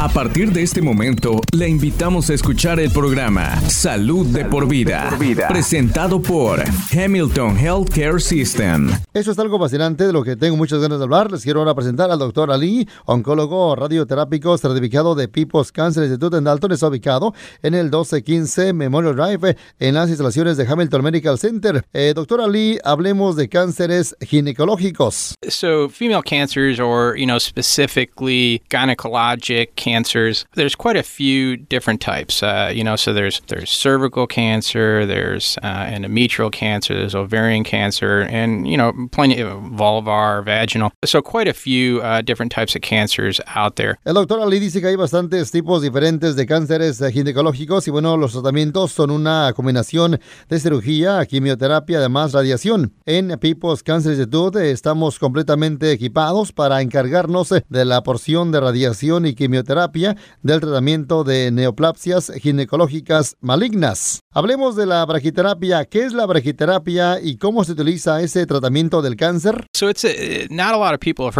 A partir de este momento, le invitamos a escuchar el programa Salud, de, por vida, presentado por Hamilton Healthcare System. Eso es algo fascinante de lo que tengo muchas ganas de hablar. Les quiero ahora presentar al doctor Ali, oncólogo radioterápico certificado de People's Cancer Institute en Dalton. Está ubicado en el 1215 Memorial Drive en las instalaciones de Hamilton Medical Center. Eh, doctor Ali, hablemos de cánceres ginecológicos. So, female cancers or, you know, specifically gynecologic cancers, there's quite a few different types. Uh, you know, so there's there's cervical cancer, there's uh, endometrial cancer, there's ovarian cancer, and you know, plenty of vulvar, vaginal. So quite a few uh, different types of cancers out there. El doctor Ali dice que hay bastantes tipos diferentes de cánceres eh, ginecológicos y bueno, los tratamientos son una combinación de cirugía, quimioterapia, además radiación. En People's Cancer Institute estamos completamente equipados para encargarnos de la porción de radiación y quimioterapia del tratamiento de neoplasias ginecológicas malignas. Hablemos de la brachiterapia. ¿Qué es la brachiterapia y cómo se utiliza ese tratamiento del cáncer? So it's a, not a lot of people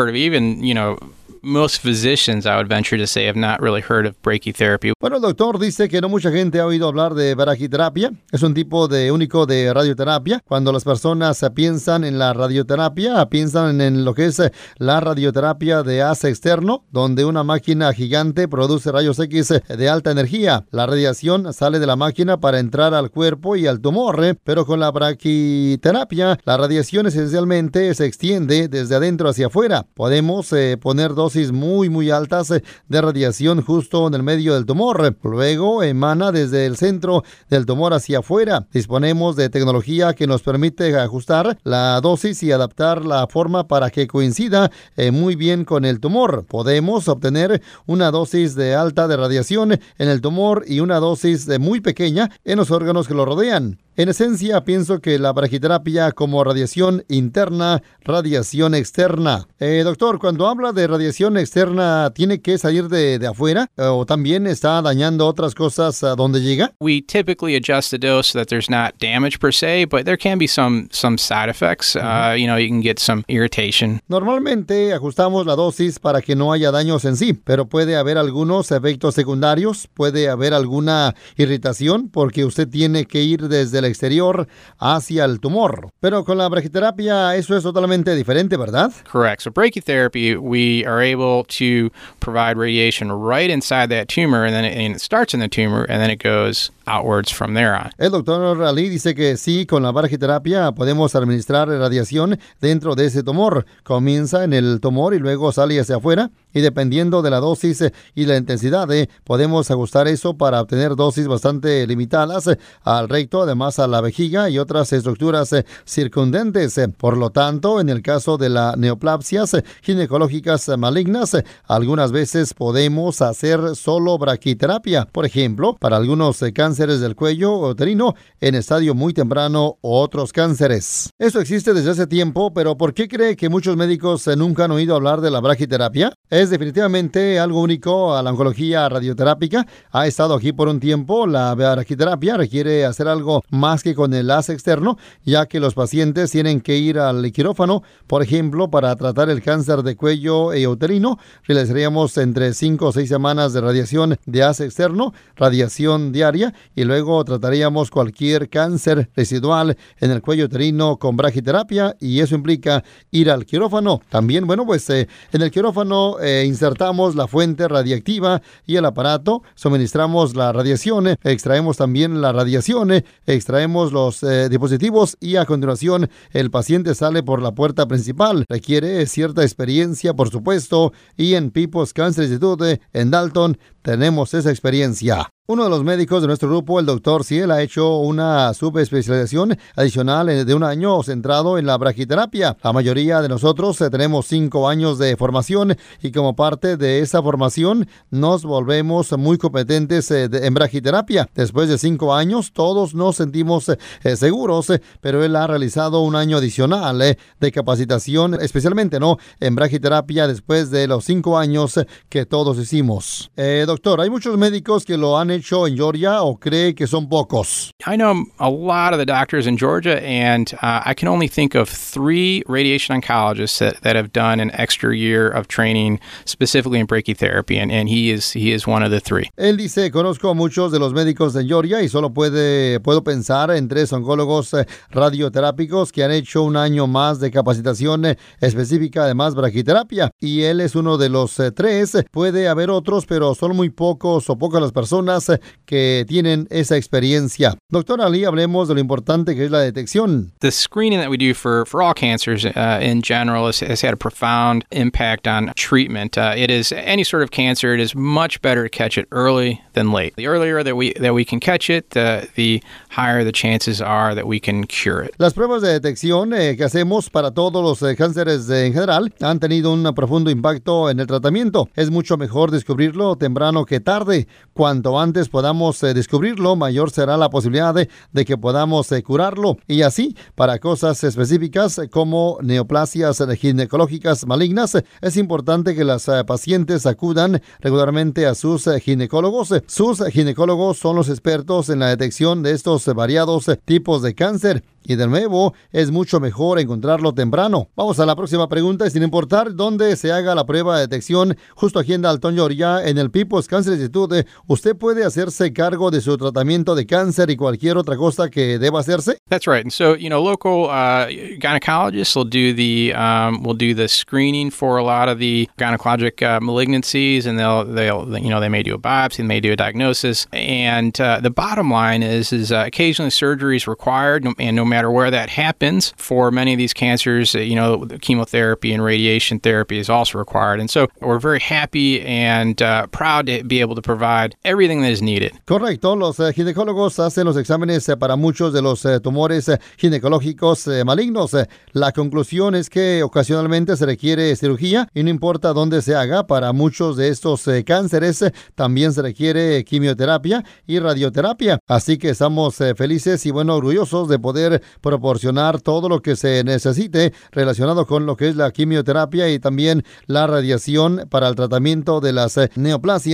most physicians, I would venture to say, have not really heard of brachytherapy. Bueno, el doctor dice que no mucha gente ha oído hablar de brachiterapia. Es un tipo de único de radioterapia. Cuando las personas piensan en la radioterapia, piensan en lo que es la radioterapia de haz externo, donde una máquina gigante produce rayos X de alta energía. La radiación sale de la máquina para entrar al cuerpo y al tumor, ¿eh? pero con la brachiterapia, la radiación esencialmente se extiende desde adentro hacia afuera. Podemos eh, poner dos dosis muy muy altas eh, de radiación justo en el medio del tumor. Luego emana desde el centro del tumor hacia afuera. Disponemos de tecnología que nos permite ajustar la dosis y adaptar la forma para que coincida eh, muy bien con el tumor. Podemos obtener una dosis de alta de radiación en el tumor y una dosis de muy pequeña en los órganos que lo rodean. En esencia, pienso que la brachiterapia como radiación interna, radiación externa. Eh, doctor, cuando habla de radiación externa, ¿tiene que salir de, de afuera o también está dañando otras cosas a donde llega? We typically adjust the dose so that there's not damage per se, but there can be some some side effects. Uh, you know, you can get some irritation. Normalmente ajustamos la dosis para que no haya daños en sí, pero puede haber algunos efectos secundarios, puede haber alguna irritación porque usted tiene que ir desde el exterior hacia el tumor. Pero con la brachiterapia eso es totalmente diferente, ¿verdad? Correct. So brachytherapy, we are able to provide radiation right inside that tumor, and then it, and it starts in the tumor, and then it goes outwards from there on. El doctor Ali dice que sí, con la brachiterapia podemos administrar radiación dentro de ese tumor. Comienza en el tumor y luego sale hacia afuera y dependiendo de la dosis y la intensidad, eh, podemos ajustar eso para obtener dosis bastante limitadas al recto, además a la vejiga y otras estructuras eh, circundentes. Por lo tanto, en el caso de las neoplasias ginecológicas malignas, algunas veces podemos hacer solo brachiterapia. Por ejemplo, para algunos cánceres del cuello uterino en estadio muy temprano o otros cánceres. Eso existe desde hace tiempo, pero ¿por qué cree que muchos médicos nunca han oído hablar de la brachiterapia? Es definitivamente algo único a la oncología radioterápica. Ha estado aquí por un tiempo. La brachiterapia requiere hacer algo más que con el haz externo, ya que los pacientes tienen que ir al quirófano, por ejemplo, para tratar el cáncer de cuello e uterino. Realizaríamos entre 5 o 6 semanas de radiación de haz externo, radiación diaria, y luego trataríamos cualquier cáncer residual en el cuello uterino con brachiterapia, y eso implica ir al quirófano. También, bueno, pues eh, en el quirófano eh, insertamos la fuente radiactiva y el aparato, suministramos la radiación, extraemos también la radiación, extraemos los eh, dispositivos y a continuación el paciente sale por la puerta principal. Requiere cierta experiencia, por supuesto, y en People's Cancer Institute en Dalton tenemos esa experiencia. Uno de los médicos de nuestro grupo, el doctor Ciel, ha hecho una subespecialización adicional de un año centrado en la brachiterapia. La mayoría de nosotros eh, tenemos cinco años de formación y como parte de esa formación nos volvemos muy competentes eh, en brachiterapia. Después de cinco años todos nos sentimos eh, seguros, pero él ha realizado un año adicional de capacitación, especialmente no en brachiterapia después de los cinco años que todos hicimos. doctor, hay muchos médicos que lo han hecho en Georgia o cree que son pocos? I know a lot of the doctors in Georgia, and uh, I can only think of three radiation oncologists that, that have done an extra year of training specifically in brachytherapy, and, and he is he is one of the three. Él dice, conozco a muchos de los médicos de Georgia y solo puede, puedo pensar en tres oncólogos eh, radioterápicos que han hecho un año más de capacitación eh, específica, además brachiterapia, y él es uno de los eh, tres. Puede haber otros, pero son muy pocos o pocas las personas eh, que tienen esa experiencia. Doctor Ali, hablemos de lo importante que es la detección. The screening that we do for, for all cancers uh, in general has, has had a profound impact on treatment. Uh, it is any sort of cancer, it is much better to catch it early than late. The earlier that we, that we can catch it, the, the higher the chances are that we can cure it. Las pruebas de detección eh, que hacemos para todos los eh, cánceres eh, en general han tenido un profundo impacto en el tratamiento. Es mucho mejor descubrirlo temprano que tarde. Cuanto antes podamos eh, descubrirlo, mayor será la posibilidad de, que podamos eh, curarlo. Y así, para cosas específicas eh, como neoplasias ginecológicas malignas, es importante que las pacientes acudan regularmente a sus ginecólogos. Sus ginecólogos son los expertos en la detección de estos variados tipos de cáncer. Y de nuevo, es mucho mejor encontrarlo temprano. Vamos a la próxima pregunta sin importar dónde se haga la prueba de detección, justo aquí en Dalton, en el Cancer Institute, usted puede hacerse cargo de su tratamiento de cáncer y cualquier otra cosa que deba hacerse. That's right. And so, you know, local uh, gynecologists will do the um, will do the screening for a lot of the gynecologic uh, malignancies, and they'll they'll you know they may do a biopsy, they may do a diagnosis, and uh, the bottom line is is uh, occasionally surgery is required, and no matter where that happens, for many of these cancers, uh, you know, chemotherapy and radiation therapy is also required, and so we're very happy and uh, proud be able to provide everything that is needed. Correcto, los eh, ginecólogos hacen los exámenes eh, para muchos de los eh, tumores ginecológicos malignos. La conclusión es que ocasionalmente se requiere cirugía y no importa dónde se haga, para muchos de estos cánceres también se requiere quimioterapia y radioterapia. Así que estamos felices y bueno, orgullosos de poder proporcionar todo lo que se necesite relacionado con lo que es la quimioterapia y también la radiación para el tratamiento de las eh,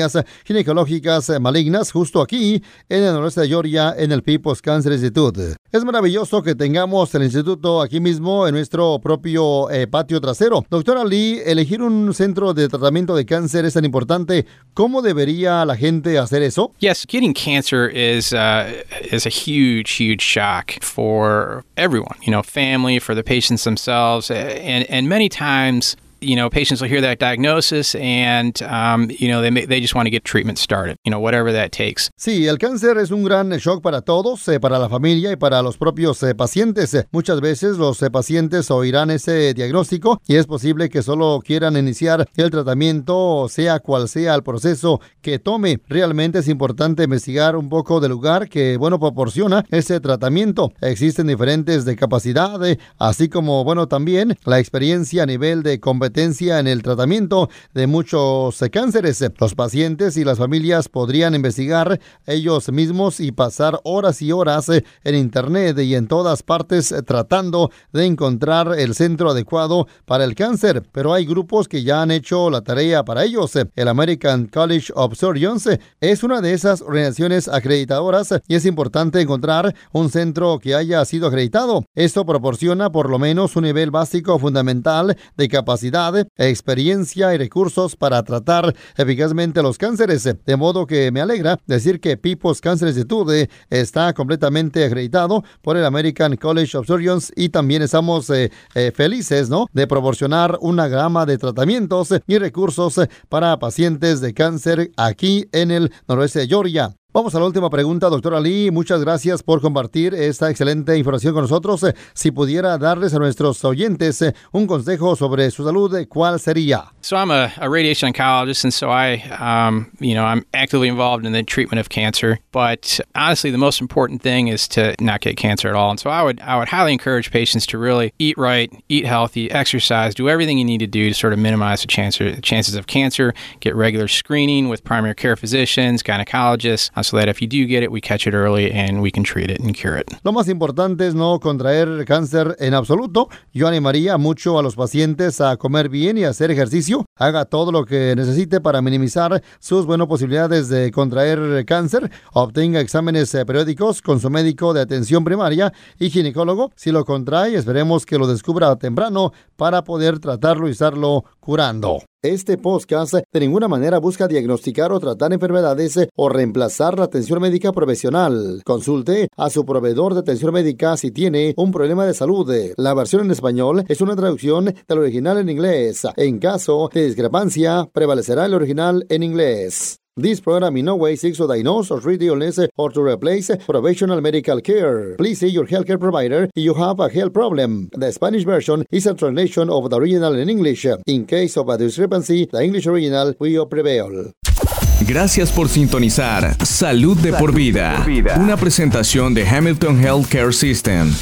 neoplasias ginecológicas eh, malignas justo aquí en el noroeste de Georgia en el People's Cancer Institute. Es maravilloso que tengamos el instituto aquí mismo en nuestro propio eh, patio trasero. Doctora Lee, elegir un centro de tratamiento de cáncer es tan importante. ¿Cómo debería la gente hacer eso? Yes, getting cancer is uh, is a huge, huge shock for everyone. You know, family, for the patients themselves, and and many times. You know, patients will hear that diagnosis, and um, you know they they just want to get treatment started. You know, whatever that takes. Sí, el cáncer es un gran shock para todos, eh, para la familia y para los propios eh, pacientes. Muchas veces los eh, pacientes oirán ese diagnóstico y es posible que solo quieran iniciar el tratamiento, sea cual sea el proceso que tome. Realmente es importante investigar un poco del lugar que, bueno, proporciona ese tratamiento. Existen diferentes de eh, así como, bueno, también la experiencia a nivel de competencia en el tratamiento de muchos cánceres. Los pacientes y las familias podrían investigar ellos mismos y pasar horas y horas en Internet y en todas partes tratando de encontrar el centro adecuado para el cáncer. Pero hay grupos que ya han hecho la tarea para ellos. El American College of Surgeons es una de esas organizaciones acreditadoras y es importante encontrar un centro que haya sido acreditado. Esto proporciona por lo menos un nivel básico fundamental de capacidad experiencia y recursos para tratar eficazmente los cánceres. De modo que me alegra decir que People's Cancer Institute está completamente acreditado por el American College of Surgeons y también estamos eh, eh, felices ¿no? de proporcionar una gama de tratamientos y recursos para pacientes de cáncer aquí en el noroeste de Georgia. Vamos a la última pregunta, doctora Lee. Muchas gracias por compartir esta excelente información con nosotros. Si pudiera darles a nuestros oyentes eh, un consejo sobre su salud, eh, ¿cuál sería? So I'm a, a radiation oncologist, and so I, um, you know, I'm actively involved in the treatment of cancer. But honestly, the most important thing is to not get cancer at all. And so I would, I would highly encourage patients to really eat right, eat healthy, exercise, do everything you need to do to sort of minimize the chance, chances of cancer. Get regular screening with primary care physicians, gynecologists, so that if you do get it, we catch it early and we can treat it and cure it. Lo más importante es no contraer cáncer en absoluto. Yo animaría mucho a los pacientes a comer bien y hacer ejercicio. Haga todo lo que necesite para minimizar sus buenas posibilidades de contraer cáncer. Obtenga exámenes eh, periódicos con su médico de atención primaria y ginecólogo. Si lo contrae, esperemos que lo descubra temprano para poder tratarlo y estarlo curando. Este podcast de ninguna manera busca diagnosticar o tratar enfermedades o reemplazar la atención médica profesional. Consulte a su proveedor de atención médica si tiene un problema de salud. La versión en español es una traducción del original en inglés. En caso de discrepancia, prevalecerá el original en inglés. This program in no way seeks to diagnose or treat illness or to replace professional medical care. Please see your healthcare provider if you have a health problem. The Spanish version is a translation of the original in English. In case of a discrepancy, the English original will prevail. Gracias por sintonizar Salud de por vida, una presentación de Hamilton Healthcare System.